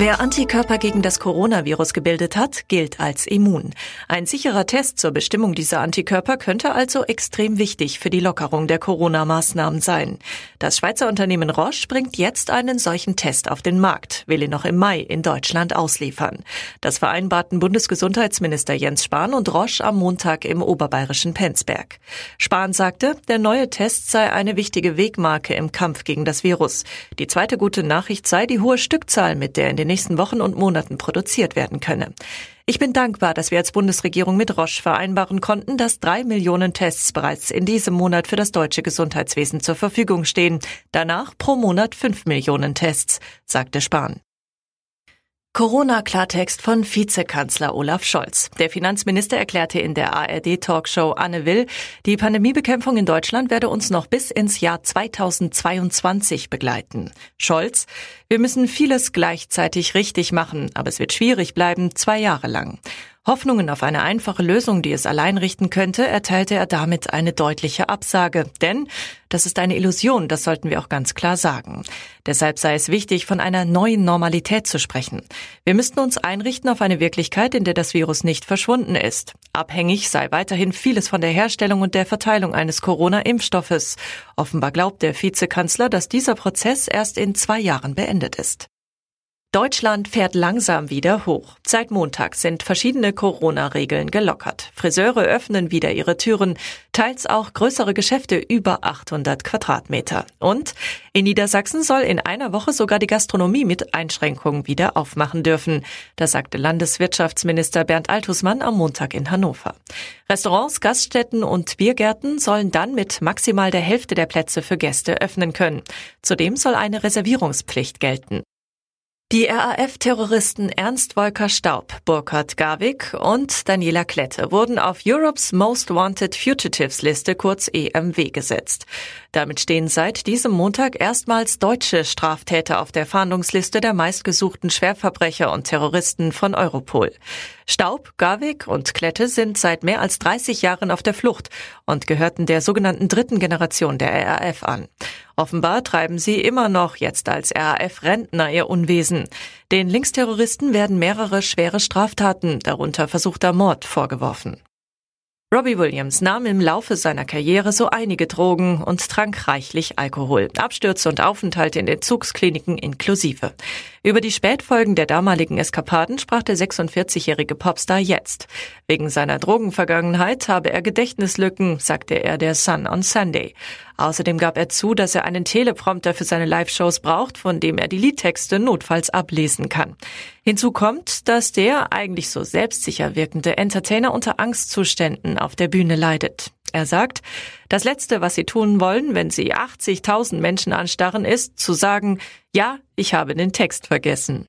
Wer Antikörper gegen das Coronavirus gebildet hat, gilt als immun. Ein sicherer Test zur Bestimmung dieser Antikörper könnte also extrem wichtig für die Lockerung der Corona-Maßnahmen sein. Das Schweizer Unternehmen Roche bringt jetzt einen solchen Test auf den Markt, will ihn noch im Mai in Deutschland ausliefern. Das vereinbarten Bundesgesundheitsminister Jens Spahn und Roche am Montag im oberbayerischen Penzberg. Spahn sagte, der neue Test sei eine wichtige Wegmarke im Kampf gegen das Virus. Die zweite gute Nachricht sei die hohe Stückzahl, mit der in den nächsten Wochen und Monaten produziert werden könne. Ich bin dankbar, dass wir als Bundesregierung mit Roche vereinbaren konnten, dass drei Millionen Tests bereits in diesem Monat für das deutsche Gesundheitswesen zur Verfügung stehen. Danach pro Monat fünf Millionen Tests, sagte Spahn. Corona-Klartext von Vizekanzler Olaf Scholz. Der Finanzminister erklärte in der ARD-Talkshow Anne Will, die Pandemiebekämpfung in Deutschland werde uns noch bis ins Jahr 2022 begleiten. Scholz, wir müssen vieles gleichzeitig richtig machen, aber es wird schwierig bleiben, zwei Jahre lang. Hoffnungen auf eine einfache Lösung, die es allein richten könnte, erteilte er damit eine deutliche Absage. Denn das ist eine Illusion, das sollten wir auch ganz klar sagen. Deshalb sei es wichtig, von einer neuen Normalität zu sprechen. Wir müssten uns einrichten auf eine Wirklichkeit, in der das Virus nicht verschwunden ist. Abhängig sei weiterhin vieles von der Herstellung und der Verteilung eines Corona-Impfstoffes. Offenbar glaubt der Vizekanzler, dass dieser Prozess erst in zwei Jahren beendet ist. Deutschland fährt langsam wieder hoch. Seit Montag sind verschiedene Corona-Regeln gelockert. Friseure öffnen wieder ihre Türen, teils auch größere Geschäfte über 800 Quadratmeter. Und in Niedersachsen soll in einer Woche sogar die Gastronomie mit Einschränkungen wieder aufmachen dürfen. Das sagte Landeswirtschaftsminister Bernd Altusmann am Montag in Hannover. Restaurants, Gaststätten und Biergärten sollen dann mit maximal der Hälfte der Plätze für Gäste öffnen können. Zudem soll eine Reservierungspflicht gelten. Die RAF-Terroristen Ernst Wolker Staub, Burkhard Garwig und Daniela Klette wurden auf Europe's Most Wanted Fugitives Liste kurz EMW gesetzt. Damit stehen seit diesem Montag erstmals deutsche Straftäter auf der Fahndungsliste der meistgesuchten Schwerverbrecher und Terroristen von Europol. Staub, Garwig und Klette sind seit mehr als 30 Jahren auf der Flucht und gehörten der sogenannten dritten Generation der RAF an. Offenbar treiben sie immer noch jetzt als RAF-Rentner ihr Unwesen. Den Linksterroristen werden mehrere schwere Straftaten, darunter versuchter Mord, vorgeworfen. Robbie Williams nahm im Laufe seiner Karriere so einige Drogen und trank reichlich Alkohol. Abstürze und Aufenthalte in Entzugskliniken inklusive. Über die Spätfolgen der damaligen Eskapaden sprach der 46-jährige Popstar jetzt. Wegen seiner Drogenvergangenheit habe er Gedächtnislücken, sagte er der Sun on Sunday. Außerdem gab er zu, dass er einen Teleprompter für seine Live-Shows braucht, von dem er die Liedtexte notfalls ablesen kann. Hinzu kommt, dass der eigentlich so selbstsicher wirkende Entertainer unter Angstzuständen auf der Bühne leidet. Er sagt, das Letzte, was Sie tun wollen, wenn Sie 80.000 Menschen anstarren, ist zu sagen, ja, ich habe den Text vergessen.